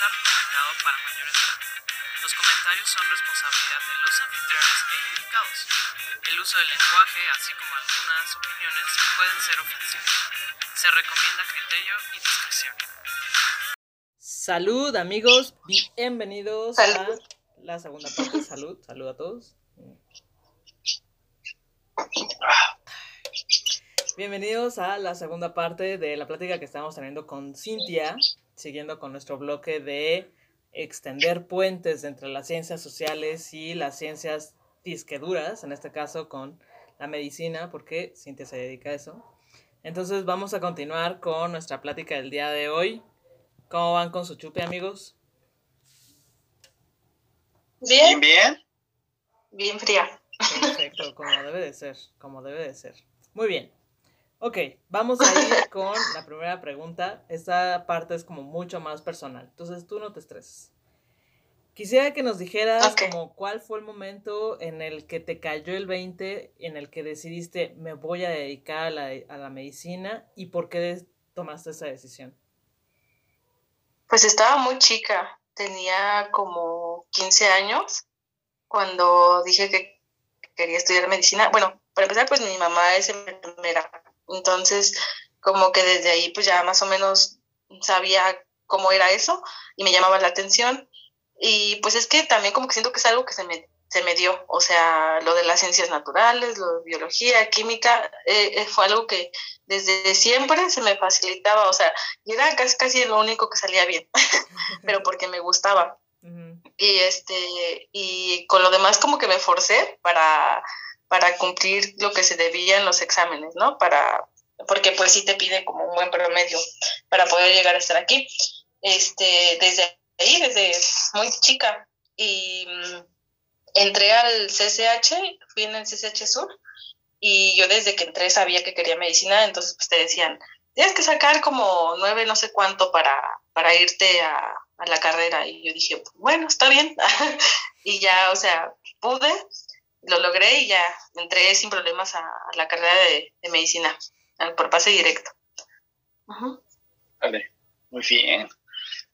está recomendado para mayores de edad. Los comentarios son responsabilidad de los anfitriones e indicados. El uso del lenguaje, así como algunas opiniones, pueden ser ofensivos. Se recomienda criterio y discreción. Salud amigos, bienvenidos Salud. a la segunda parte. Salud, salud a todos. Bienvenidos a la segunda parte de la plática que estamos teniendo con Cintia, siguiendo con nuestro bloque de extender puentes entre las ciencias sociales y las ciencias disqueduras, en este caso con la medicina, porque Cintia se dedica a eso. Entonces vamos a continuar con nuestra plática del día de hoy. ¿Cómo van con su chupe, amigos? Bien, Bien, bien. bien fría. Perfecto, como debe de ser, como debe de ser. Muy bien. Ok, vamos a ir con la primera pregunta. Esta parte es como mucho más personal, entonces tú no te estreses. Quisiera que nos dijeras como cuál fue el momento en el que te cayó el 20, en el que decidiste me voy a dedicar a la, a la medicina y por qué tomaste esa decisión. Pues estaba muy chica, tenía como 15 años cuando dije que quería estudiar medicina. Bueno, para empezar, pues mi mamá es enfermera, entonces como que desde ahí pues ya más o menos sabía cómo era eso y me llamaba la atención. Y pues es que también como que siento que es algo que se me, se me dio, o sea, lo de las ciencias naturales, lo de biología, química, eh, eh, fue algo que desde siempre se me facilitaba, o sea, y era casi, casi lo único que salía bien, pero porque me gustaba. Y este, y con lo demás como que me forcé para, para cumplir lo que se debía en los exámenes, ¿no? Para, porque pues sí te pide como un buen promedio para poder llegar a estar aquí. Este, desde ahí, desde muy chica. Y mm, entré al CCH, fui en el CCH Sur, y yo desde que entré sabía que quería medicina, entonces pues te decían, tienes que sacar como nueve no sé cuánto para, para irte a, a la carrera. Y yo dije, bueno, está bien. y ya, o sea, pude, lo logré y ya entré sin problemas a, a la carrera de, de medicina, por pase directo. Vale, muy bien.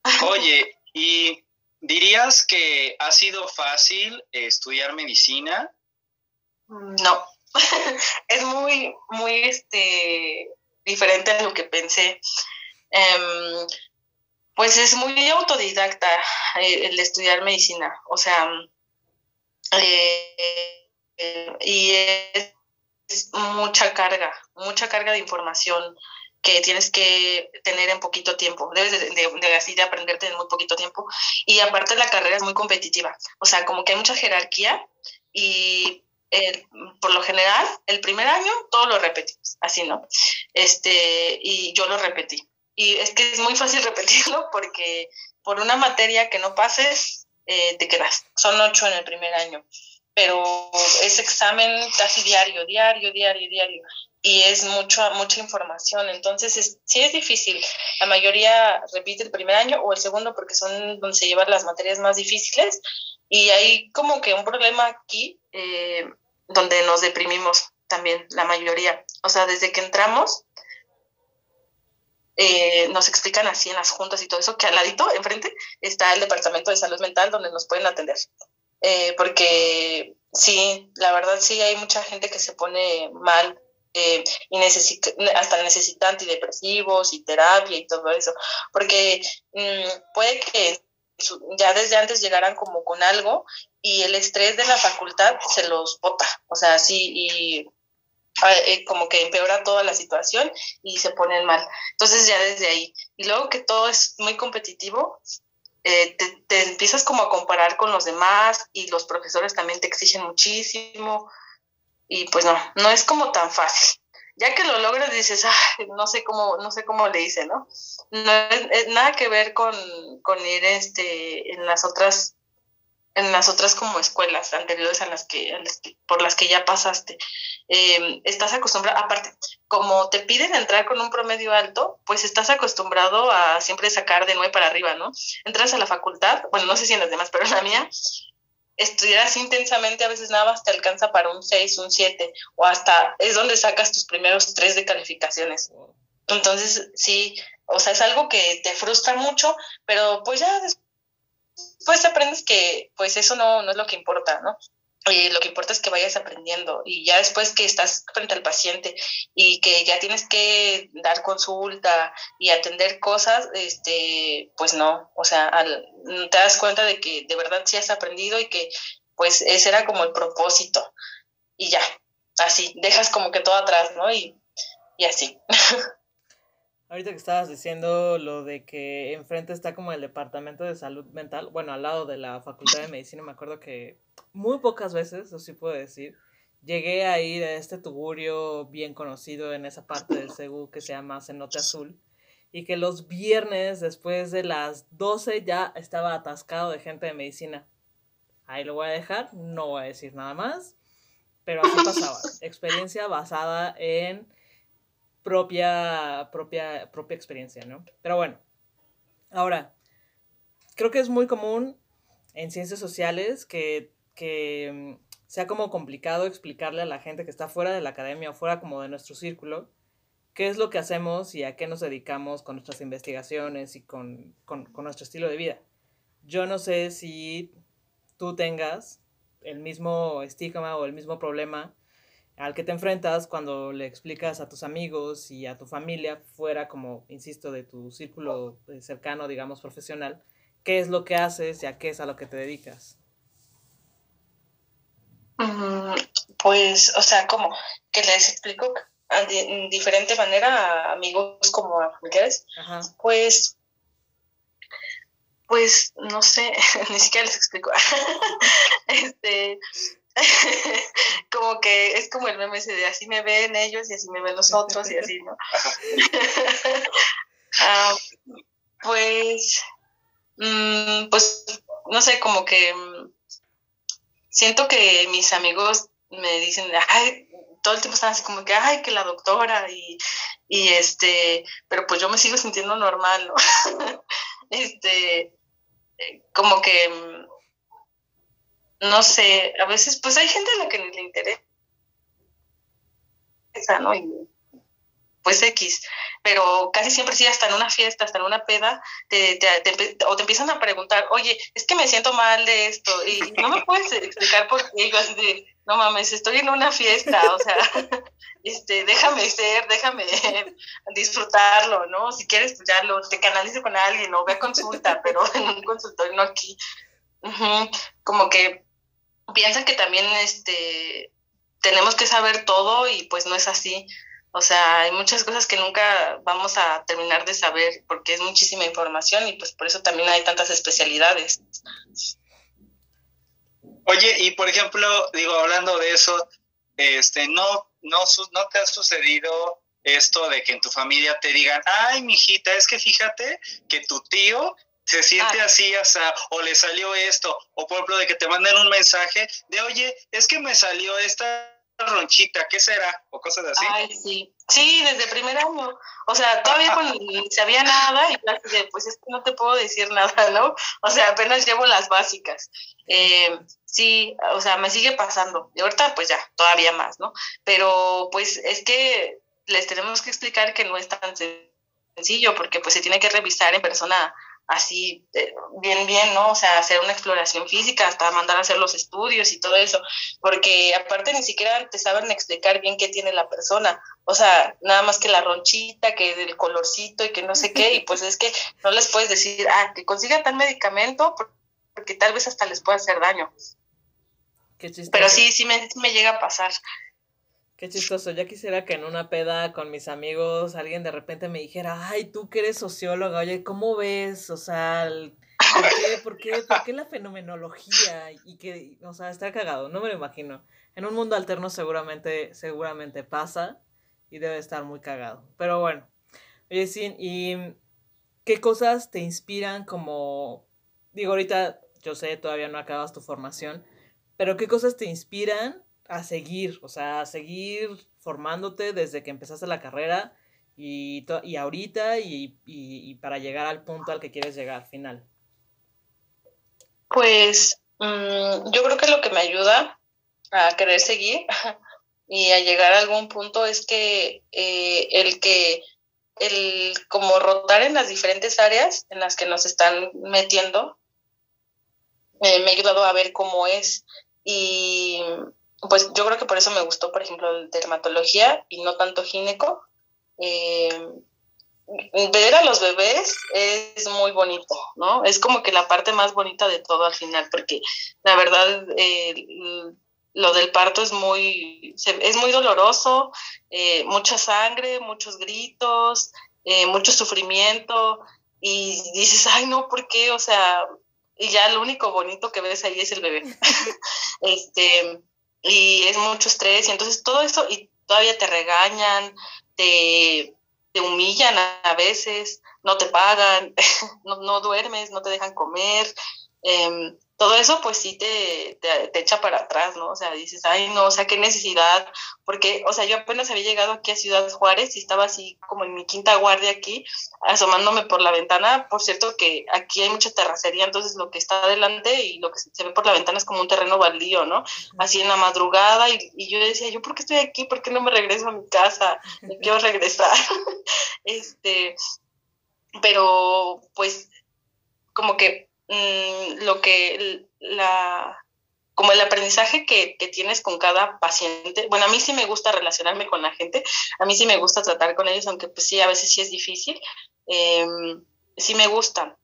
Oye, ¿y dirías que ha sido fácil estudiar medicina? No, es muy, muy este, diferente a lo que pensé. Em, pues es muy autodidacta eh, el estudiar medicina, o sea, eh, eh, y es, mucha carga, mucha carga de información que tienes que tener en poquito tiempo, debes de, así de aprenderte en muy poquito tiempo, y aparte la carrera es muy competitiva, o sea, como que hay mucha jerarquía y el- por lo general, el primer año todo lo repetimos, así, ¿no? Este, y yo lo repetí. Y es que es muy fácil repetirlo porque por una materia que no pases, eh, te quedas. Son ocho en el primer año, pero es examen casi diario, diario, diario, diario. Y es mucho, mucha información, entonces es, sí es difícil. La mayoría repite el primer año o el segundo porque son donde se llevan las materias más difíciles y hay como que un problema aquí eh, donde nos deprimimos también, la mayoría. O sea, desde que entramos, eh, nos explican así en las juntas y todo eso, que al ladito, enfrente, está el departamento de salud mental donde nos pueden atender. Eh, porque sí, la verdad sí hay mucha gente que se pone mal eh, y necesita, hasta necesita antidepresivos y terapia y todo eso. Porque mm, puede que ya desde antes llegaran como con algo y el estrés de la facultad se los bota, o sea, sí, y como que empeora toda la situación y se ponen mal. Entonces ya desde ahí. Y luego que todo es muy competitivo, eh, te, te empiezas como a comparar con los demás y los profesores también te exigen muchísimo y pues no, no es como tan fácil. Ya que lo logras dices, ah, no sé cómo, no sé cómo le hice, ¿no? No es, es nada que ver con, con ir este en las otras en las otras como escuelas anteriores a las que, por las que ya pasaste. Eh, estás acostumbrado, aparte, como te piden entrar con un promedio alto, pues estás acostumbrado a siempre sacar de nueve para arriba, ¿no? Entras a la facultad, bueno, no sé si en las demás, pero en la mía, estudiar así intensamente a veces nada más te alcanza para un 6, un 7, o hasta es donde sacas tus primeros tres de calificaciones. Entonces, sí, O sea, es algo que te frustra mucho, pero pues ya después aprendes que pues eso no, no es lo que importa, ¿no? Y lo que importa es que vayas aprendiendo y ya después que estás frente al paciente y que ya tienes que dar consulta y atender cosas, este, pues no, o sea, te das cuenta de que de verdad sí has aprendido y que pues ese era como el propósito y ya, así, dejas como que todo atrás, ¿no? Y, y así. Ahorita que estabas diciendo lo de que enfrente está como el departamento de salud mental, bueno, al lado de la facultad de medicina, me acuerdo que muy pocas veces, eso sí puedo decir, llegué a ir a este tugurio bien conocido en esa parte del CEU que se llama Cenote Azul, y que los viernes después de las 12 ya estaba atascado de gente de medicina. Ahí lo voy a dejar, no voy a decir nada más, pero así pasaba. Experiencia basada en propia, propia, propia experiencia, ¿no? Pero bueno, ahora, creo que es muy común en ciencias sociales que, que mm, sea como complicado explicarle a la gente que está fuera de la academia o fuera como de nuestro círculo qué es lo que hacemos y a qué nos dedicamos con nuestras investigaciones y con, con, con nuestro estilo de vida. Yo no sé si tú tengas el mismo estigma o el mismo problema al que te enfrentas cuando le explicas a tus amigos y a tu familia fuera como, insisto, de tu círculo eh, cercano, digamos, profesional, qué es lo que haces y a qué es a lo que te dedicas. Mm, pues, o sea, como que les explico de diferente manera a amigos como a familiares, pues, pues, no sé, ni siquiera les explico. este, como que es como el meme ese de así me ven ellos y así me ven los otros y así, ¿no? Ah, pues, mm, pues, no sé, como que mm, siento que mis amigos me dicen, ay, todo el tiempo están así como que, ay, que la doctora y, y este, pero pues yo me sigo sintiendo normal, ¿no? este, como que mm, no sé, a veces pues hay gente a la que ni le interesa, ¿no? Y, pues X, pero casi siempre sí, hasta en una fiesta, hasta en una peda, te, o te empiezan a preguntar, oye, es que me siento mal de esto, y no me puedes explicar por qué, así de, no mames, estoy en una fiesta, o sea, este, déjame ser, déjame disfrutarlo, ¿no? Si quieres, pues ya lo, te canalizo con alguien o ve a consulta, pero en un consultorio no aquí. Como que piensan que también este, tenemos que saber todo y pues no es así. O sea, hay muchas cosas que nunca vamos a terminar de saber porque es muchísima información y pues por eso también hay tantas especialidades. Oye, y por ejemplo, digo, hablando de eso, este, no, no, no te ha sucedido esto de que en tu familia te digan, ay, mijita, es que fíjate que tu tío se siente ah. así, o le salió esto, o por ejemplo de que te manden un mensaje de, oye, es que me salió esta ronchita, ¿qué será? O cosas así. Ay, sí. Sí, desde primer año. O sea, todavía cuando ni sabía nada, y pues es que no te puedo decir nada, ¿no? O sea, apenas llevo las básicas. Eh, sí, o sea, me sigue pasando. Y ahorita, pues ya, todavía más, ¿no? Pero pues es que les tenemos que explicar que no es tan sencillo, porque pues se tiene que revisar en persona así eh, bien, bien, ¿no? O sea, hacer una exploración física, hasta mandar a hacer los estudios y todo eso, porque aparte ni siquiera te saben explicar bien qué tiene la persona, o sea, nada más que la ronchita, que del colorcito y que no sé qué, y pues es que no les puedes decir, ah, que consiga tal medicamento, porque tal vez hasta les pueda hacer daño. Pero sí, sí me, sí me llega a pasar. Qué chistoso, ya quisiera que en una peda con mis amigos alguien de repente me dijera, ay, tú que eres socióloga, oye, ¿cómo ves? O sea, ¿por qué, por qué, por qué la fenomenología? Y que, o sea, está cagado, no me lo imagino. En un mundo alterno seguramente, seguramente pasa y debe estar muy cagado. Pero bueno, oye, sí, ¿y qué cosas te inspiran como, digo, ahorita yo sé, todavía no acabas tu formación, pero qué cosas te inspiran a seguir, o sea, a seguir formándote desde que empezaste la carrera y, y ahorita y, para llegar al punto al que quieres llegar final? Pues mm, yo creo que lo que me ayuda a querer seguir y a llegar a algún punto es que eh, el que el como rotar en las diferentes áreas en las que nos están metiendo eh, me ha ayudado a ver cómo es y pues yo creo que por eso me gustó, por ejemplo, dermatología y no tanto gineco. Eh, ver a los bebés es muy bonito, ¿no? Es como que la parte más bonita de todo al final, porque la verdad eh, lo del parto es muy, es muy doloroso, mucha sangre, muchos gritos, mucho sufrimiento, y dices, ay, no, ¿por qué? O sea, y ya lo único bonito que ves ahí es el bebé. este, y es mucho estrés, y entonces todo eso, y todavía te regañan, te, te humillan a, veces, no te pagan, no, no, duermes, no te dejan comer. Eh, todo eso pues sí te, te, echa para atrás, ¿no? O sea, dices, ay, no, o sea, qué necesidad, porque, o sea, yo apenas había llegado aquí a Ciudad Juárez y estaba así como en mi quinta guardia aquí, asomándome por la ventana, por cierto que aquí hay mucha terracería, entonces lo que está adelante y lo que se ve por la ventana es como un terreno baldío, ¿no? Así en la madrugada y, y yo decía, ¿yo por qué estoy aquí? ¿Por qué no me regreso a mi casa? Me quiero regresar. este, pero pues como que Mm, lo que la como el aprendizaje que, tienes con cada paciente. Bueno, a mí sí me gusta relacionarme con la gente, a mí sí me gusta tratar con ellos, aunque pues sí, a veces sí es difícil, em, sí me gusta.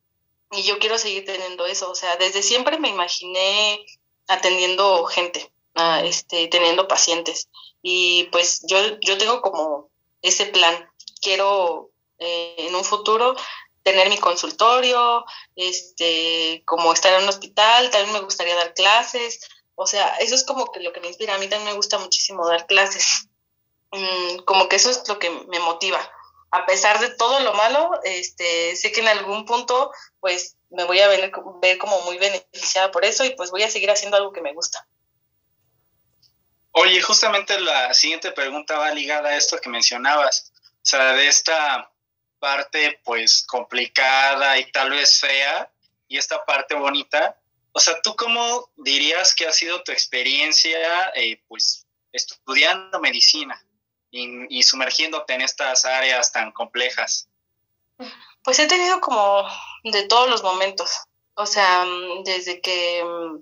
Y yo quiero seguir teniendo eso, o sea, desde siempre me imaginé atendiendo gente, este, teniendo pacientes. Y pues yo, yo tengo como ese plan, quiero eh, en un futuro tener mi consultorio, este, como estar en un hospital, también me gustaría dar clases, o sea, eso es como que lo que me inspira, a mí también me gusta muchísimo dar clases, mm, como que eso es lo que me motiva. A pesar de todo lo malo, este, sé que en algún punto, pues, me voy a ver, ver como muy beneficiada por eso y pues voy a seguir haciendo algo que me gusta. Oye, justamente la siguiente pregunta va ligada a esto que mencionabas, o sea, de esta parte pues complicada y tal vez fea y esta parte bonita. O sea, ¿tú cómo dirías que ha sido tu experiencia eh, pues estudiando medicina y, y, sumergiéndote en estas áreas tan complejas? Pues he tenido como de todos los momentos. O sea, desde que mm,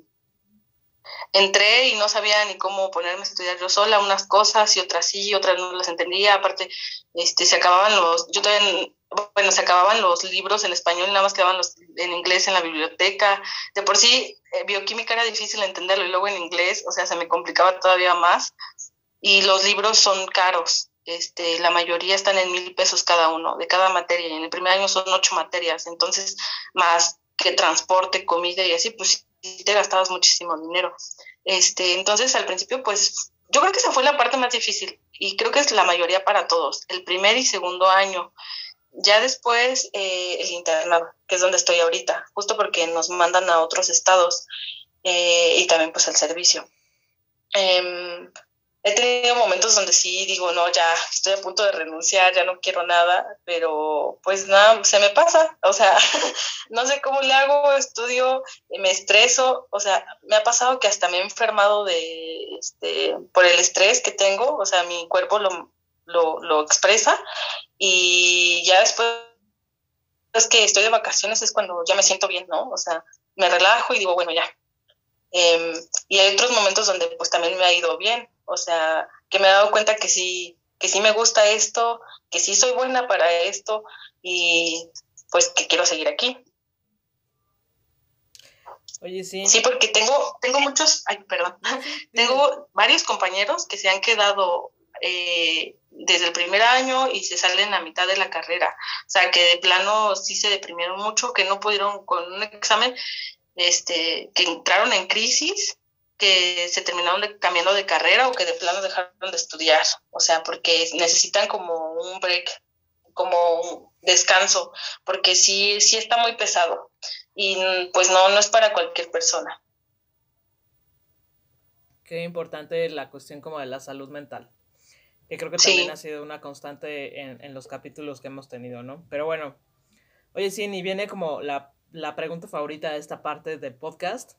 entré y no sabía ni cómo ponerme a estudiar yo sola, unas cosas y otras sí, otras no las entendía, aparte este se acababan los, yo todavía, bueno, se acababan los libros en español nada más quedaban los en inglés en la biblioteca, de por sí eh, bioquímica era difícil entenderlo y luego en inglés, o sea, se me complicaba todavía más. Y los libros son caros, este, la mayoría están en mil pesos cada uno, de cada materia, y en el primer año son ocho materias, entonces más que transporte, comida y así, pues te gastabas muchísimo dinero. Este, entonces al principio, pues yo creo que esa fue la parte más difícil y creo que es la mayoría para todos, el primer y segundo año. Ya después eh, el internado, que es donde estoy ahorita, justo porque nos mandan a otros estados eh, y también pues el servicio. Em, he tenido momentos donde sí digo, no, ya estoy a punto de renunciar, ya no quiero nada, pero pues nada, se me pasa, o sea, no sé cómo le hago, estudio, me estreso, o sea, me ha pasado que hasta me he enfermado de, este, por el estrés que tengo, o sea, mi cuerpo lo, lo, lo expresa y ya después es que estoy de vacaciones es cuando ya me siento bien, ¿no? O sea, me relajo y digo, bueno, ya. Em, y hay otros momentos donde pues también me ha ido bien, o sea, que me he dado cuenta que sí, que sí me gusta esto, que sí soy buena para esto y pues que quiero seguir aquí. Oye, sí. Sí, porque tengo, tengo muchos, ay, perdón, tengo varios compañeros que se han quedado eh, desde el primer año y se salen a mitad de la carrera. O sea, que de plano sí se deprimieron mucho, que no pudieron con un examen, este, que entraron en crisis que se terminaron cambiando de carrera o que de plano dejaron de estudiar, o sea, porque necesitan como un break, como un descanso, porque sí, sí está muy pesado y pues no, no es para cualquier persona. Qué importante la cuestión como de la salud mental, que creo que también ha sido una constante en, en, los capítulos que hemos tenido, ¿no? Pero bueno, oye, sí, y viene como la, la pregunta favorita de esta parte del podcast,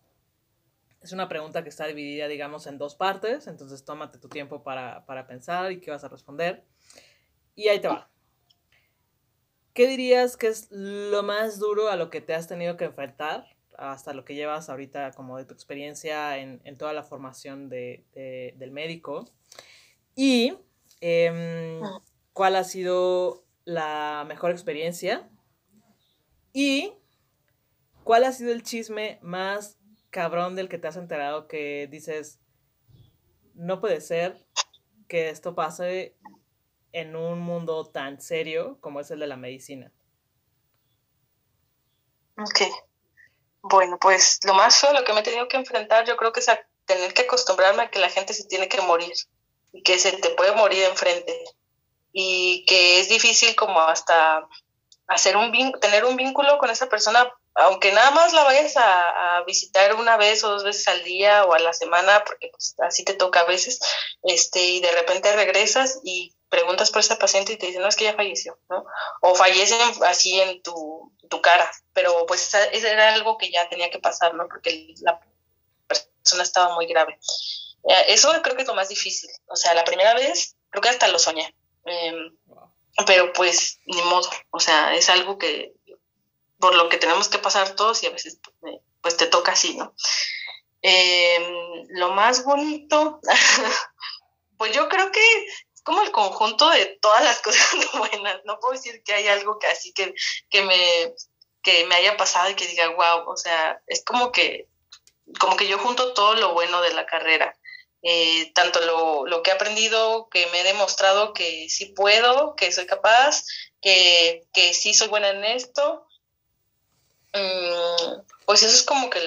es una pregunta que está dividida, digamos, en dos partes, entonces tómate tu tiempo para, pensar y qué vas a responder. Y ahí te va. ¿qué dirías que es lo más duro a lo que te has tenido que enfrentar hasta lo que llevas ahorita como de tu experiencia en, toda la formación de, del médico? Y em, cuál ha sido la mejor experiencia y cuál ha sido el chisme más cabrón del que te has enterado que dices, no puede ser que esto pase en un mundo tan serio como es el de la medicina. Ok. Bueno, pues lo más feo, lo que me he tenido que enfrentar, yo creo que es a tener que acostumbrarme a que la gente se tiene que morir y que se te puede morir enfrente y que es difícil como hasta hacer un tener un vínculo con esa persona aunque nada más la vayas a, visitar una vez o dos veces al día o a la semana, porque pues, así te toca a veces, este, y de repente regresas y preguntas por esa paciente y te dicen, no, es que ya falleció, ¿no? O fallecen así en tu, tu cara, pero pues eso era algo que ya tenía que pasar, ¿no? Porque la persona estaba muy grave. Eh, eso creo que es lo más difícil. O sea, la primera vez, creo que hasta lo soñé. Em, pero pues, ni modo. O sea, es algo que por lo que tenemos que pasar todos y a veces pues te toca así, ¿no? Em, lo más bonito, pues yo creo que es como el conjunto de todas las cosas buenas. No puedo decir que hay algo que así que, que, me, que me haya pasado y que diga, wow, o sea, es como que, como que yo junto todo lo bueno de la carrera. Eh, tanto lo, lo, que he aprendido, que me he demostrado que sí puedo, que soy capaz, que, que sí soy buena en esto, pues eso es como que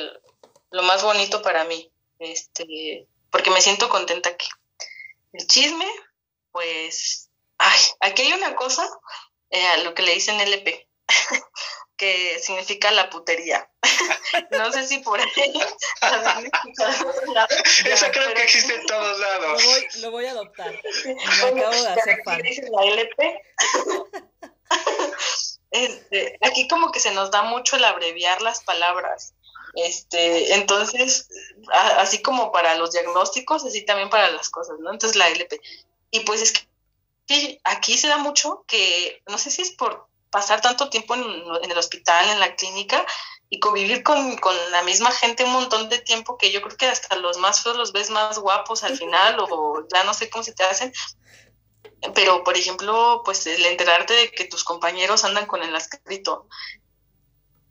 lo más bonito para mí, este, porque me siento contenta aquí. El chisme, pues, ay, aquí hay una cosa, eh, lo que le dicen LP, que significa la putería. no sé si por ahí Eso creo que existe en todos lados. Lo voy, lo voy a adoptar. Me acabo de hacer fan. La LP. Este, aquí como que se nos da mucho el abreviar las palabras. Este, entonces, así como para los diagnósticos, así también para las cosas, ¿no? Entonces la LP. Y pues es que aquí se da mucho que, no sé si es por pasar tanto tiempo en, el hospital, en la clínica, y convivir con, con, la misma gente un montón de tiempo que yo creo que hasta los más feos los ves más guapos al final, o ya no sé cómo se te hacen, pero, por ejemplo, pues el enterarte de que tus compañeros andan con el escrito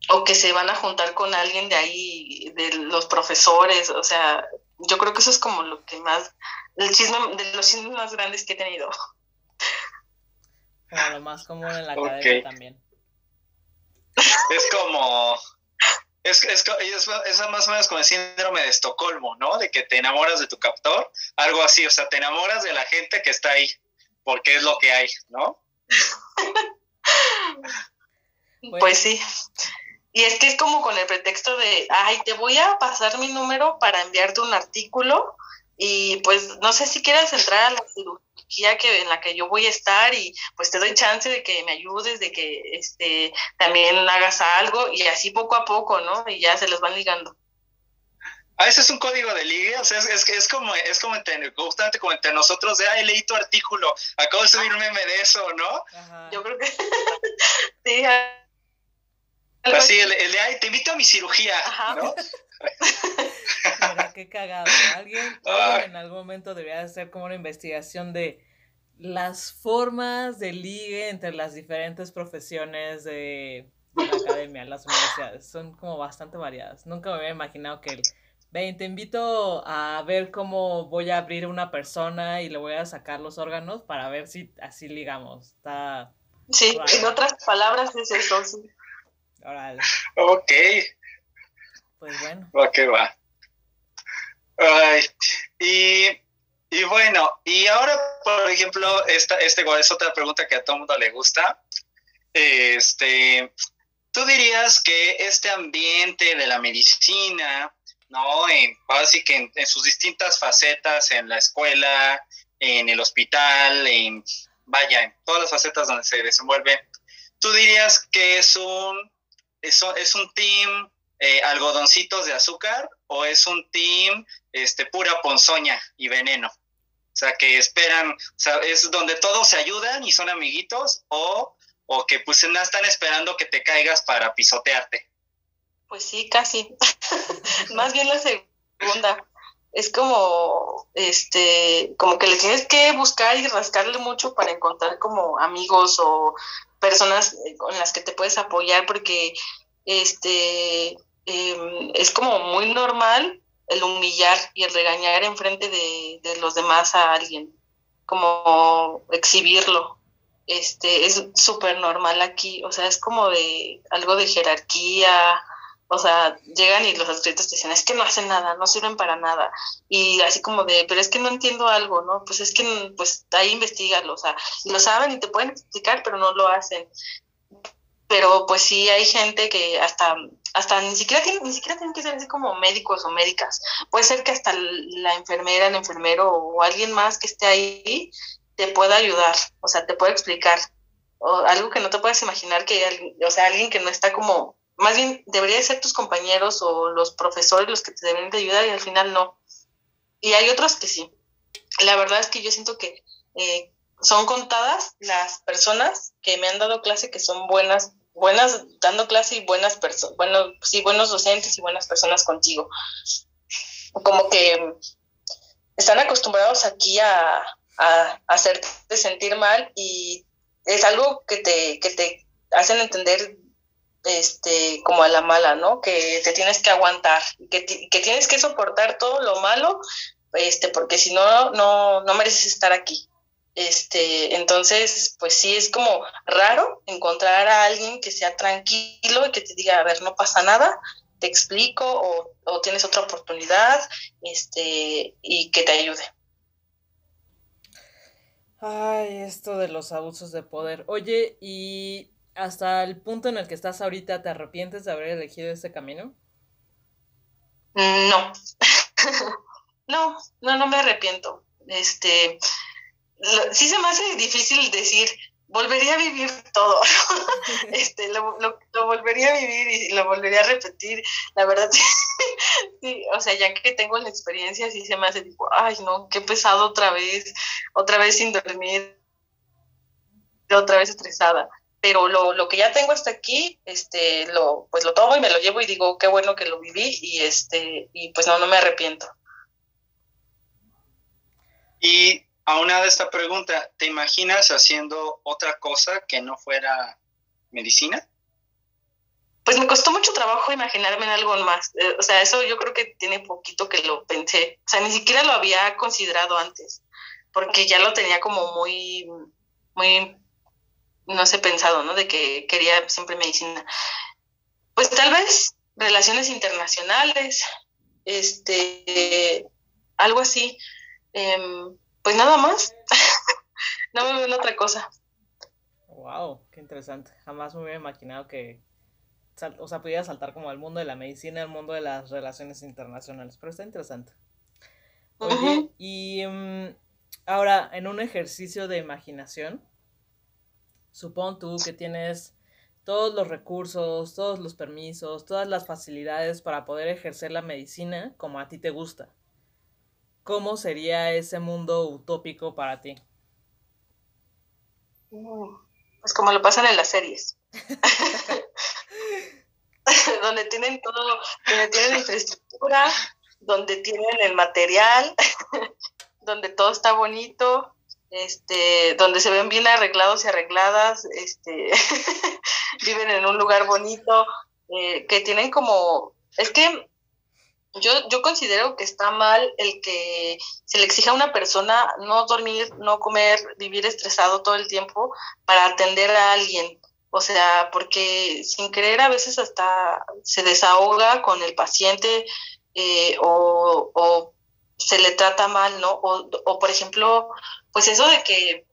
o que se van a juntar con alguien de ahí, de los profesores, o sea, yo creo que eso es como lo que más, el chisme, de los chismes más grandes que he tenido. Como lo más común en la academia también. Es como, es, es, es, es, más o menos como el síndrome de Estocolmo, ¿no? De que te enamoras de tu captor, algo así, o sea, te enamoras de la gente que está ahí porque es lo que hay, ¿no? Pues sí. Y es que es como con el pretexto de, ay, te voy a pasar mi número para enviarte un artículo y pues no sé si quieras entrar a la cirugía que en la que yo voy a estar y pues te doy chance de que me ayudes, de que este también hagas algo y así poco a poco, ¿no? Y ya se los van ligando. Ah, ese es un código de ligue, o sea, es, es, es como, es como entre, justamente como entre nosotros de, ay, leí tu artículo, acabo de subir un meme de eso, ¿no? Yo creo que sí. Así, el, el, de, ay, te invito a mi cirugía, ¿no? Mira, qué cagado. Alguien, en algún momento debería hacer como una investigación de las formas de ligue entre las diferentes profesiones de, de la academia, las universidades. Son como bastante variadas. Nunca me había imaginado que el Ven, te invito a ver cómo voy a abrir una persona y le voy a sacar los órganos para ver si así ligamos. Está. Sí, en otras palabras es eso, sí. Órale. Ok. Pues bueno. Ok, va. Ay, y, y, bueno, y ahora, por ejemplo, esta, este es otra pregunta que a todo el mundo le gusta. Este, ¿tú dirías que este ambiente de la medicina, ¿no? En, básicamente en, sus distintas facetas, en la escuela, en el hospital, en, vaya, en todas las facetas donde se desenvuelve. ¿Tú dirías que es un, es, es un team eh, algodoncitos de azúcar o es un team este, pura ponzoña y veneno? O sea, que esperan, o sea, es donde todos se ayudan y son amiguitos o o que pues están esperando que te caigas para pisotearte. Pues sí, casi. Más bien la segunda. Es como, este, como que le tienes que buscar y rascarle mucho para encontrar como amigos o personas con las que te puedes apoyar, porque, este, em, es como muy normal el humillar y el regañar en frente de, de los demás a alguien, como exhibirlo este es súper normal aquí, o sea, es como de algo de jerarquía, o sea, llegan y los adscritos te dicen, es que no hacen nada, no sirven para nada, y así como de, pero es que no entiendo algo, ¿no? Pues es que, pues ahí investigalo, o sea, lo saben y te pueden explicar, pero no lo hacen. Pero pues sí hay gente que hasta hasta ni siquiera tienen, ni siquiera tienen que ser así como médicos o médicas. Puede ser que hasta la enfermera, el enfermero o alguien más que esté ahí te pueda ayudar, o sea, te puede explicar, o algo que no te puedes imaginar que, o sea, alguien que no está como, más bien debería ser tus compañeros o los profesores los que te deben de ayudar y al final no. Y hay otros que sí. La verdad es que yo siento que eh, son contadas las personas que me han dado clase que son buenas, buenas dando clase y buenas personas, bueno, sí, buenos docentes y buenas personas contigo. Como que están acostumbrados aquí a, a, hacerte sentir mal y es algo que te, que te hacen entender este como a la mala, ¿no? Que te tienes que aguantar, que, que tienes que soportar todo lo malo, este, porque si no, no, no mereces estar aquí. Este, entonces, pues sí es como raro encontrar a alguien que sea tranquilo y que te diga, a ver, no pasa nada, te explico, o, o tienes otra oportunidad, este, y que te ayude. Ay, esto de los abusos de poder. Oye, ¿y hasta el punto en el que estás ahorita te arrepientes de haber elegido este camino? No. no, no, no me arrepiento. Este, sí se me hace difícil decir, volvería a vivir todo, este, lo, lo, volvería a vivir y lo volvería a repetir, la verdad, sí, o sea, ya que tengo la experiencia, sí se me hace tipo, ay, no, qué pesado otra vez, otra vez sin dormir, otra vez estresada, pero lo, lo que ya tengo hasta aquí, este, lo, pues lo tomo y me lo llevo y digo, qué bueno que lo viví y este, y pues no, no me arrepiento. Y aunada esta pregunta, ¿te imaginas haciendo otra cosa que no fuera medicina? Pues me costó mucho trabajo imaginarme en algo más. Eh, o sea, eso yo creo que tiene poquito que lo pensé. O sea, ni siquiera lo había considerado antes, porque ya lo tenía como muy, muy, no sé, pensado, ¿no? De que quería siempre medicina. Pues tal vez relaciones internacionales, este, algo así. Eh, pues nada más. no me veo en otra cosa. Wow, qué interesante. Jamás me hubiera imaginado que, o sea, pudiera saltar como al mundo de la medicina, al mundo de las relaciones internacionales. Pero está interesante. Oye, y um, ahora, en un ejercicio de imaginación, supón tú que tienes todos los recursos, todos los permisos, todas las facilidades para poder ejercer la medicina como a ti te gusta. ¿Cómo sería ese mundo utópico para ti? Mm, pues como lo pasan en las series. donde tienen todo, donde tienen la infraestructura, donde tienen el material, donde todo está bonito, este, donde se ven bien arreglados y arregladas, este, viven en un lugar bonito, eh, que tienen como, es que yo, yo considero que está mal el que se le exija a una persona no dormir, no comer, vivir estresado todo el tiempo para atender a alguien. O sea, porque sin querer a veces hasta se desahoga con el paciente eh, o, o, se le trata mal, ¿no? O, o, por ejemplo, pues eso de que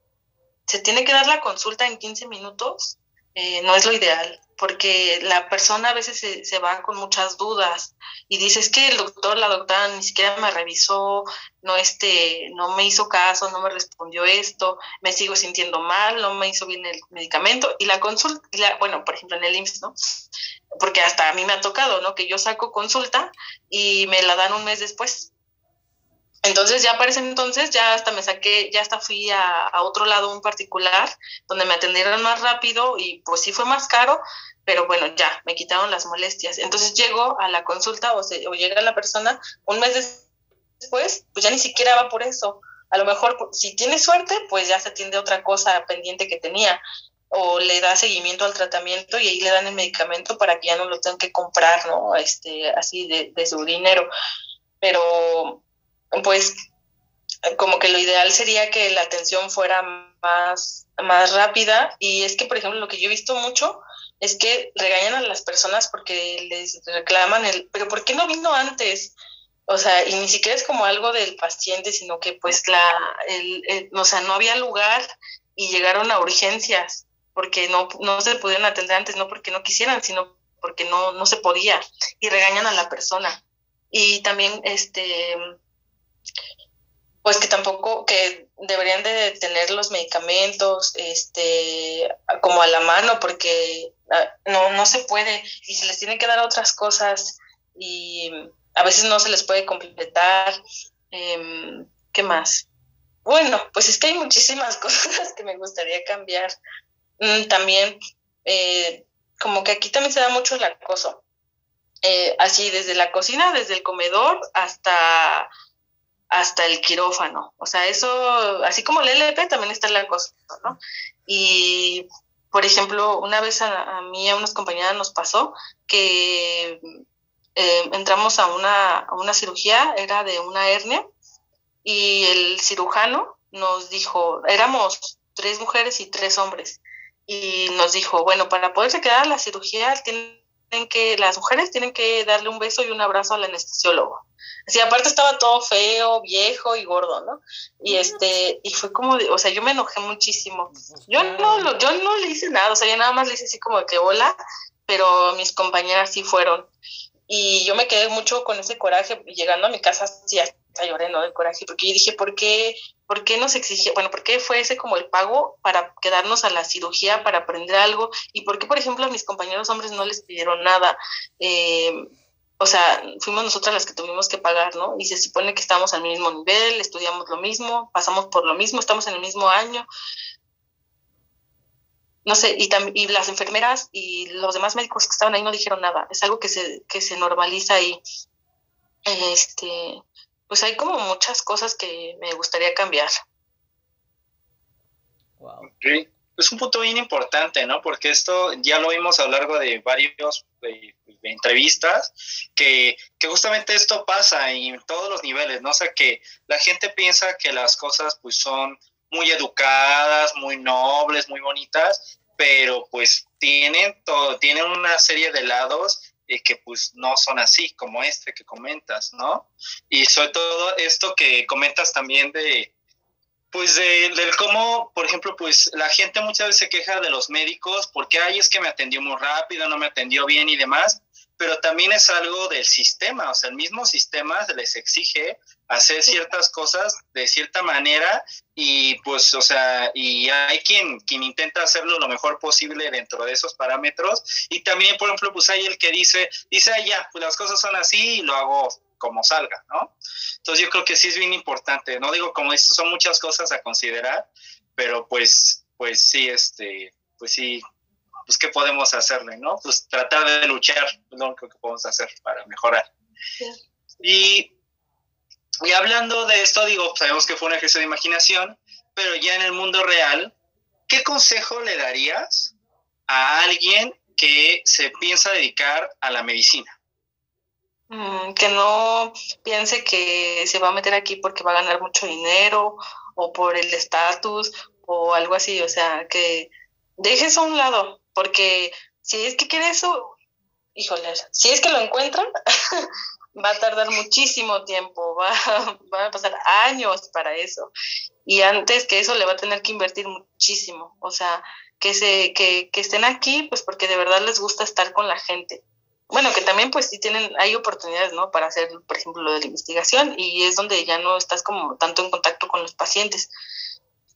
se tiene que dar la consulta en 15 minutos, eh, no es lo ideal porque la persona a veces se, se, va con muchas dudas y dice, es que el doctor, la doctora ni siquiera me revisó, no, este, no me hizo caso, no me respondió esto, me sigo sintiendo mal, no me hizo bien el medicamento y la consulta, bueno, por ejemplo en el IMSS, ¿no? Porque hasta a mí me ha tocado, ¿no? Que yo saco consulta y me la dan un mes después. Entonces ya para ese entonces ya hasta me saqué, ya hasta fui a, a, otro lado, un particular, donde me atendieron más rápido y pues sí fue más caro, pero bueno, ya, me quitaron las molestias. Entonces llego a la consulta o, se, o llega la persona un mes después, pues ya ni siquiera va por eso. A lo mejor si tiene suerte, pues ya se atiende otra cosa pendiente que tenía o le da seguimiento al tratamiento y ahí le dan el medicamento para que ya no lo tengan que comprar, ¿no? Este, así de, de su dinero. Pero pues como que lo ideal sería que la atención fuera más, más rápida y es que, por ejemplo, lo que yo he visto mucho es que regañan a las personas porque les reclaman el, pero ¿por qué no vino antes? O sea, y ni siquiera es como algo del paciente, sino que pues la, el, o sea, no había lugar y llegaron a urgencias porque no, no se pudieron atender antes, no porque no quisieran, sino porque no, no se podía y regañan a la persona. Y también, este, pues que tampoco, que deberían de tener los medicamentos, este, como a la mano, porque ah, no, no se puede y se les tiene que dar otras cosas y a veces no se les puede completar. Eh, ¿Qué más? Bueno, pues es que hay muchísimas cosas que me gustaría cambiar. Mm, también, eh, como que aquí también se da mucho el acoso. Eh, así desde la cocina, desde el comedor hasta hasta el quirófano. O sea, eso, así como el LP, también está el acoso, ¿no? Y, por ejemplo, una vez a, mí, a unas compañeras nos pasó que eh, entramos a una, a una cirugía, era de una hernia, y el cirujano nos dijo, éramos tres mujeres y tres hombres, y nos dijo, bueno, para poderse quedar a la cirugía tienen que, las mujeres tienen que darle un beso y un abrazo al anestesiólogo. Así, aparte estaba todo feo, viejo y gordo, ¿no? Y este, y fue como, o sea, yo me enojé muchísimo. Yo no, yo no le hice nada, o sea, yo nada más le hice así como que hola, pero mis compañeras sí fueron. Y yo me quedé mucho con ese coraje, llegando a mi casa, sí, hasta lloré, ¿no? De coraje, porque yo dije, ¿por qué, ¿por qué nos exigía, bueno, por qué fue ese como el pago para quedarnos a la cirugía, para aprender algo? ¿Y por qué, por ejemplo, a mis compañeros hombres no les pidieron nada? Eh, o sea, fuimos nosotras las que tuvimos que pagar, ¿no? Y se supone que estamos al mismo nivel, estudiamos lo mismo, pasamos por lo mismo, estamos en el mismo año. No sé, y, las enfermeras y los demás médicos que estaban ahí no dijeron nada. Es algo que se, que se normaliza ahí. Este, pues hay como muchas cosas que me gustaría cambiar. Wow. Es un punto bien importante, ¿no? Porque esto ya lo vimos a lo largo de varios entrevistas, que, que, justamente esto pasa en todos los niveles, ¿no? O sea, que la gente piensa que las cosas pues son muy educadas, muy nobles, muy bonitas, pero pues tienen todo, tienen una serie de lados eh, que pues no son así, como este que comentas, ¿no? Y sobre todo esto que comentas también de, pues del de cómo, por ejemplo, pues la gente muchas veces se queja de los médicos porque, ay, es que me atendió muy rápido, no me atendió bien y demás, pero también es algo del sistema, o sea, el mismo sistema les exige hacer ciertas cosas de cierta manera y pues, o sea, y hay quien, quien intenta hacerlo lo mejor posible dentro de esos parámetros y también, por ejemplo, pues hay el que dice, dice, ya, pues las cosas son así y lo hago como salga, ¿no? Entonces yo creo que sí es bien importante, no digo como dices, son muchas cosas a considerar, pero pues, pues sí, este, pues sí, pues qué podemos hacerle, ¿no? Pues tratar de luchar, lo único que podemos hacer para mejorar. Y, y hablando de esto, digo, sabemos que fue un ejercicio de imaginación, pero ya en el mundo real, ¿qué consejo le darías a alguien que se piensa dedicar a la medicina? Mm, que no piense que se va a meter aquí porque va a ganar mucho dinero o por el estatus o algo así, o sea, que dejes a un lado, porque si es que quiere eso, híjole, si es que lo encuentran, va a tardar muchísimo tiempo, va, va a pasar años para eso. Y antes que eso le va a tener que invertir muchísimo, o sea, que, se, que, que estén aquí, pues porque de verdad les gusta estar con la gente bueno, que también pues sí tienen, hay oportunidades, ¿no? Para hacer, por ejemplo, lo de la investigación y es donde ya no estás como tanto en contacto con los pacientes.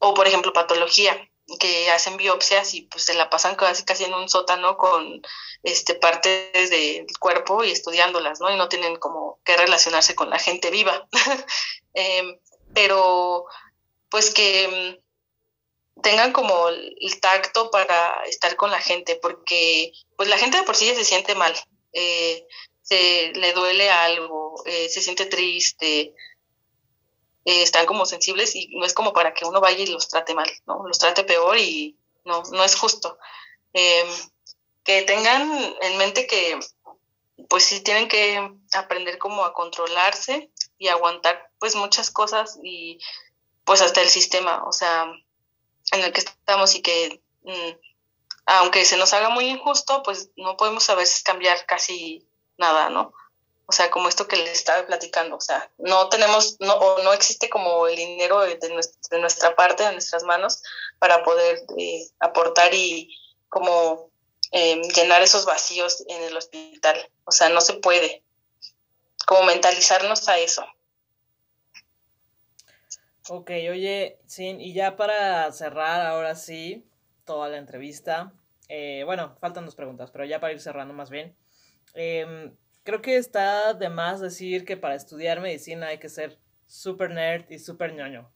O, por ejemplo, patología, que hacen biopsias y pues se la pasan casi casi en un sótano con este, partes del cuerpo y estudiándolas, ¿no? Y no tienen como que relacionarse con la gente viva. Em, pero pues que mm, tengan como el tacto para estar con la gente, porque pues la gente de por sí ya se siente mal, eh, se le duele algo, eh, se siente triste, eh, están como sensibles y no es como para que uno vaya y los trate mal, ¿no? Los trate peor y no, no es justo. Em, que tengan en mente que pues sí tienen que aprender como a controlarse y aguantar pues muchas cosas y pues hasta el sistema, o sea, en el que estamos y que mm, aunque se nos haga muy injusto, pues no podemos a veces cambiar casi nada, ¿no? O sea, como esto que les estaba platicando, o sea, no tenemos, no, o no existe como el dinero de, nuestra, parte, de nuestras manos, para poder eh, aportar y como em, llenar esos vacíos en el hospital. O sea, no se puede. Como mentalizarnos a eso. Ok, oye, sí, y ya para cerrar ahora sí toda la entrevista, eh, bueno, faltan dos preguntas, pero ya para ir cerrando más bien. Eh, creo que está de más decir que para estudiar medicina hay que ser super nerd y super ñoño.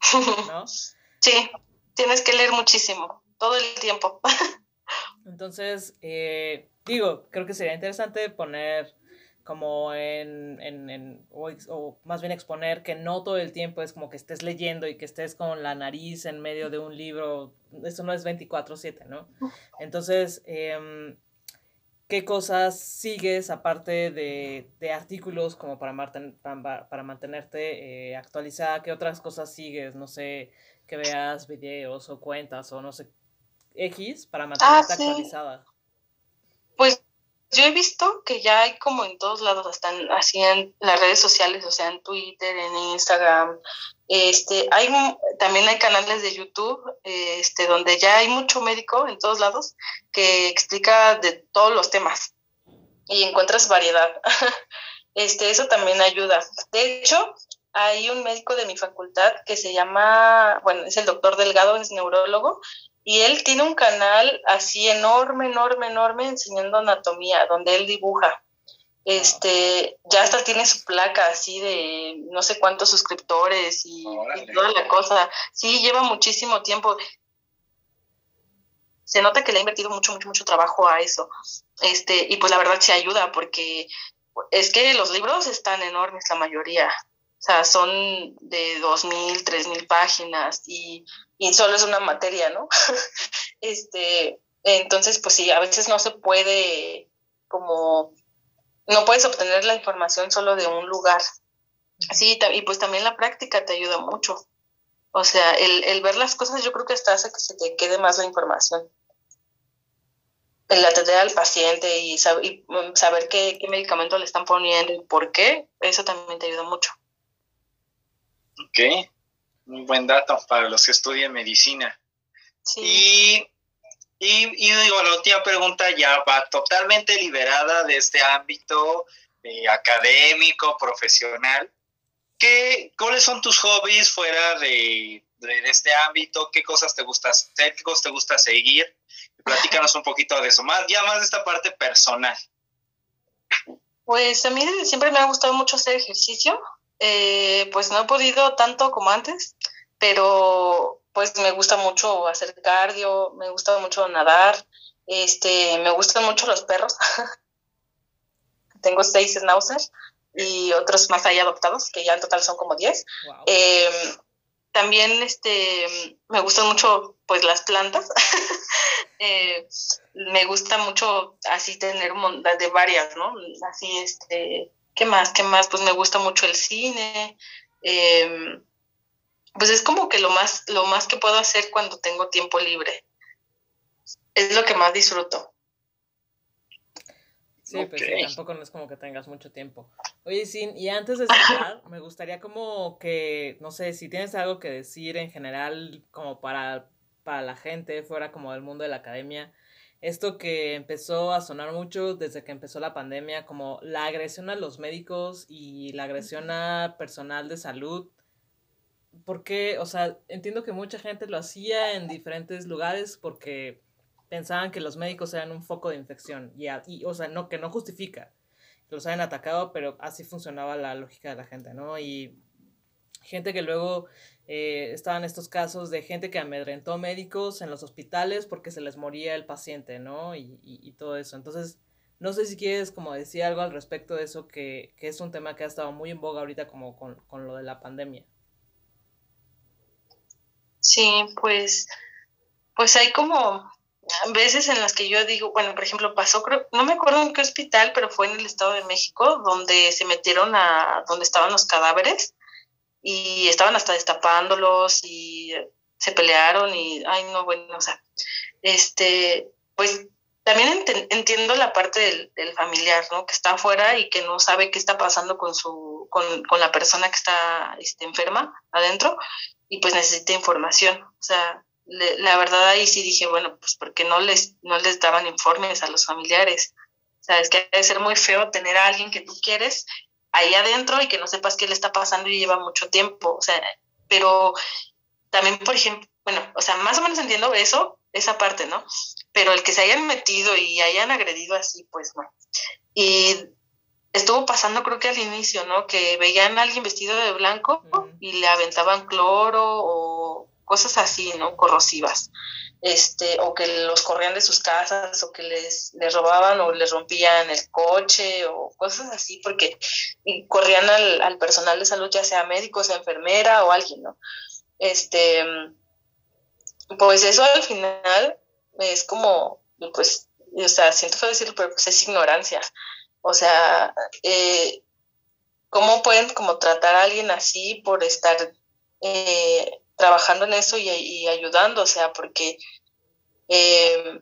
¿No? Sí, tienes que leer muchísimo, todo el tiempo. Entonces, eh, digo, creo que sería interesante poner como en, en, en o, o, más bien exponer que no todo el tiempo es como que estés leyendo y que estés con la nariz en medio de un libro, eso no es 24/7, ¿no? Entonces, eh, qué cosas sigues aparte de, de artículos como para, para, mantenerte eh, actualizada, qué otras cosas sigues, no sé, que veas videos o cuentas o no sé, X para mantenerte ah, actualizada. Pues yo he visto que ya hay como en todos lados, están así en las redes sociales, o sea, en Twitter, en Instagram, este, hay también hay canales de YouTube, este, donde ya hay mucho médico en todos lados que explica de todos los temas y encuentras variedad. Este, eso también ayuda. De hecho, hay un médico de mi facultad que se llama, bueno, es el doctor Delgado, es neurólogo, y él tiene un canal así enorme, enorme, enorme enseñando anatomía, donde él dibuja. Este, ya hasta tiene su placa así de no sé cuántos suscriptores y, toda la cosa. Sí, lleva muchísimo tiempo. Se nota que le ha invertido mucho, mucho, mucho trabajo a eso. Este, y pues la verdad sí ayuda porque es que los libros están enormes, la mayoría. O sea, son de dos mil, tres mil páginas y y solo es una materia, ¿no? este, entonces, pues sí, a veces no se puede como, no puedes obtener la información solo de un lugar. Sí, y pues también la práctica te ayuda mucho. O sea, el, el ver las cosas yo creo que hasta hace que se te quede más la información. El atender al paciente y, y mm, saber qué, qué medicamento le están poniendo y por qué, eso también te ayuda mucho. Ok, un buen dato para los que estudian medicina. Y, y, digo, la última pregunta ya va totalmente liberada de este ámbito eh, académico, profesional. ¿Qué, ¿Cuáles son tus hobbies fuera de, este ámbito? ¿Qué cosas te gusta hacer? ¿Qué cosas te gusta seguir? Platícanos un poquito de eso, más, ya más de esta parte personal. Pues a mí siempre me ha gustado mucho hacer ejercicio. Eh, pues no he podido tanto como antes, pero pues me gusta mucho hacer cardio, me gusta mucho nadar, este, me gustan mucho los perros. Tengo seis schnauzers y otros más allá adoptados, que ya en total son como diez. Em, también este, me gustan mucho pues las plantas. Eh, me gusta mucho así tener de varias, ¿no? Así, este, ¿Qué más? ¿Qué más? Pues me gusta mucho el cine. Em, pues es como que lo más, lo más que puedo hacer cuando tengo tiempo libre. Es lo que más disfruto. Sí, pues sí, tampoco no es como que tengas mucho tiempo. Oye, Sin, y antes de cerrar, me gustaría como que, no sé, si tienes algo que decir en general como para, para la gente fuera como del mundo de la academia, esto que empezó a sonar mucho desde que empezó la pandemia, como la agresión a los médicos y la agresión a personal de salud. Porque, o sea, entiendo que mucha gente lo hacía en diferentes lugares porque pensaban que los médicos eran un foco de infección. Y, y, o sea, no, que no justifica que los hayan atacado, pero así funcionaba la lógica de la gente, ¿no? Y gente que luego eh, estaban estos casos de gente que amedrentó médicos en los hospitales porque se les moría el paciente, ¿no? Y, y, todo eso. Entonces, no sé si quieres como decir algo al respecto de eso, que, que es un tema que ha estado muy en boga ahorita como con, con lo de la pandemia. Sí, pues, pues hay como veces en las que yo digo, bueno, por ejemplo, pasó, creo, no me acuerdo en qué hospital, pero fue en el Estado de México, donde se metieron a donde estaban los cadáveres y estaban hasta destapándolos y se pelearon y, ay, no, bueno, o sea, este, pues también entiendo la parte del, del, familiar, ¿no? Que está afuera y que no sabe qué está pasando con su, con, con la persona que está este, enferma adentro y pues necesita información. O sea, la verdad ahí sí dije, bueno, pues porque no les, no les daban informes a los familiares. O sea, es que debe ser muy feo tener a alguien que tú quieres ahí adentro y que no sepas qué le está pasando y lleva mucho tiempo. O sea, pero también, por ejemplo, bueno, o sea, más o menos entiendo eso, esa parte, ¿no? Pero el que se hayan metido y hayan agredido así, pues no. Y estuvo pasando creo que al inicio, ¿no? Que veían a alguien vestido de blanco y le aventaban cloro o cosas así, ¿no? Corrosivas. Este, o que los corrían de sus casas, o que les, les robaban o les rompían el coche, o cosas así, porque corrían al, al personal de salud, ya sea médico, sea enfermera o alguien, ¿no? Este, pues eso al final es como, pues, o sea, siento feo decirlo, pero pues es ignorancia. O sea, eh, ¿cómo pueden como tratar a alguien así por estar eh, trabajando en eso y, ayudando? O sea, porque eh,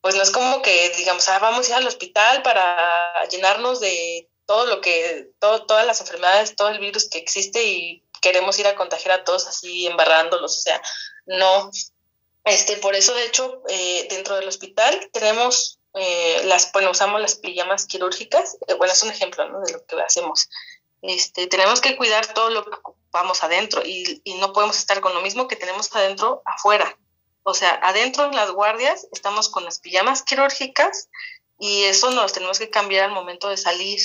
pues no es como que digamos, ah, vamos a ir al hospital para llenarnos de todo lo que, todo, todas las enfermedades, todo el virus que existe y queremos ir a contagiar a todos así embarrándolos, o sea, no. Este, por eso, de hecho, dentro del hospital tenemos eh, las, bueno, usamos las pijamas quirúrgicas, eh, bueno, es un ejemplo ¿no? de lo que hacemos. Este, tenemos que cuidar todo lo que ocupamos adentro y, y, no podemos estar con lo mismo que tenemos adentro afuera. O sea, adentro en las guardias estamos con las pijamas quirúrgicas y eso nos tenemos que cambiar al momento de salir.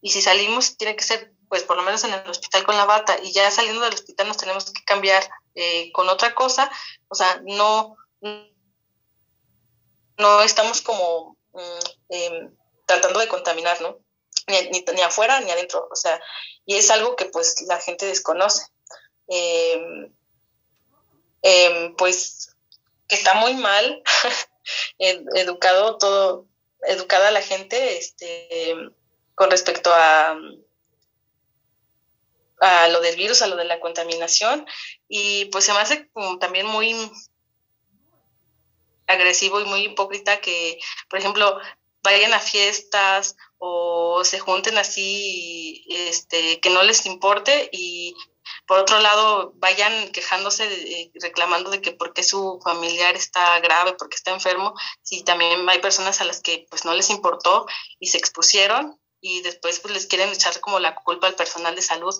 Y si salimos, tiene que ser, pues por lo menos en el hospital con la bata y ya saliendo del hospital nos tenemos que cambiar eh, con otra cosa. O sea, no no estamos como mm, em, tratando de contaminar, ¿no? Ni, ni, afuera ni adentro, o sea, y es algo que pues la gente desconoce. Em, em, pues que está muy mal educado todo, educada la gente este, con respecto a, a lo del virus, a lo de la contaminación, y pues se me hace también muy agresivo y muy hipócrita que, por ejemplo, vayan a fiestas o se junten así, este, que no les importe y por otro lado vayan quejándose, reclamando de que por qué su familiar está grave, porque está enfermo, si también hay personas a las que pues no les importó y se expusieron y después pues les quieren echar como la culpa al personal de salud.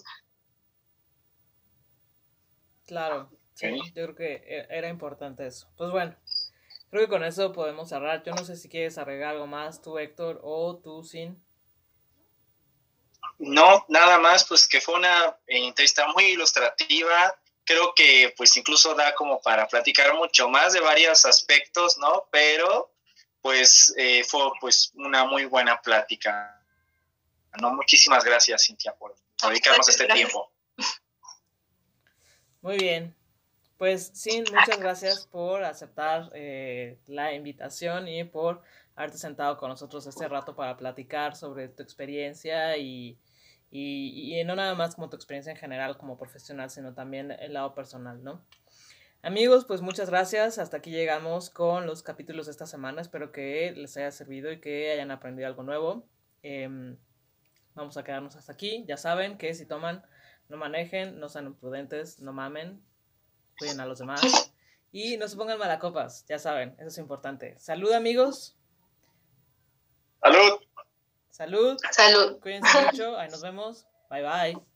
Claro, sí, yo creo que e-, era importante eso. Pues bueno, Creo que con eso podemos cerrar. Yo no sé si quieres agregar algo más tú, Héctor, o tú, Sin. No, nada más, pues que fue una entrevista muy ilustrativa. Creo que pues incluso da como para platicar mucho más de varios aspectos, ¿no? Pero pues eh, fue pues una muy buena plática. No, muchísimas gracias, Cintia, por dedicarnos este tiempo. Muy bien. Pues sí, muchas gracias por aceptar eh, la invitación y por haberte sentado con nosotros este rato para platicar sobre tu experiencia y, y, y, no nada más como tu experiencia en general como profesional, sino también el lado personal, ¿no? Amigos, pues muchas gracias. Hasta aquí llegamos con los capítulos de esta semana. Espero que les haya servido y que hayan aprendido algo nuevo. Em, vamos a quedarnos hasta aquí. Ya saben que si toman, no manejen, no sean imprudentes, no mamen, cuiden a los demás y no se pongan malacopas, ya saben, eso es importante. Salud amigos. Salud. Salud. Salud. Cuídense mucho, ahí nos vemos. Bye bye.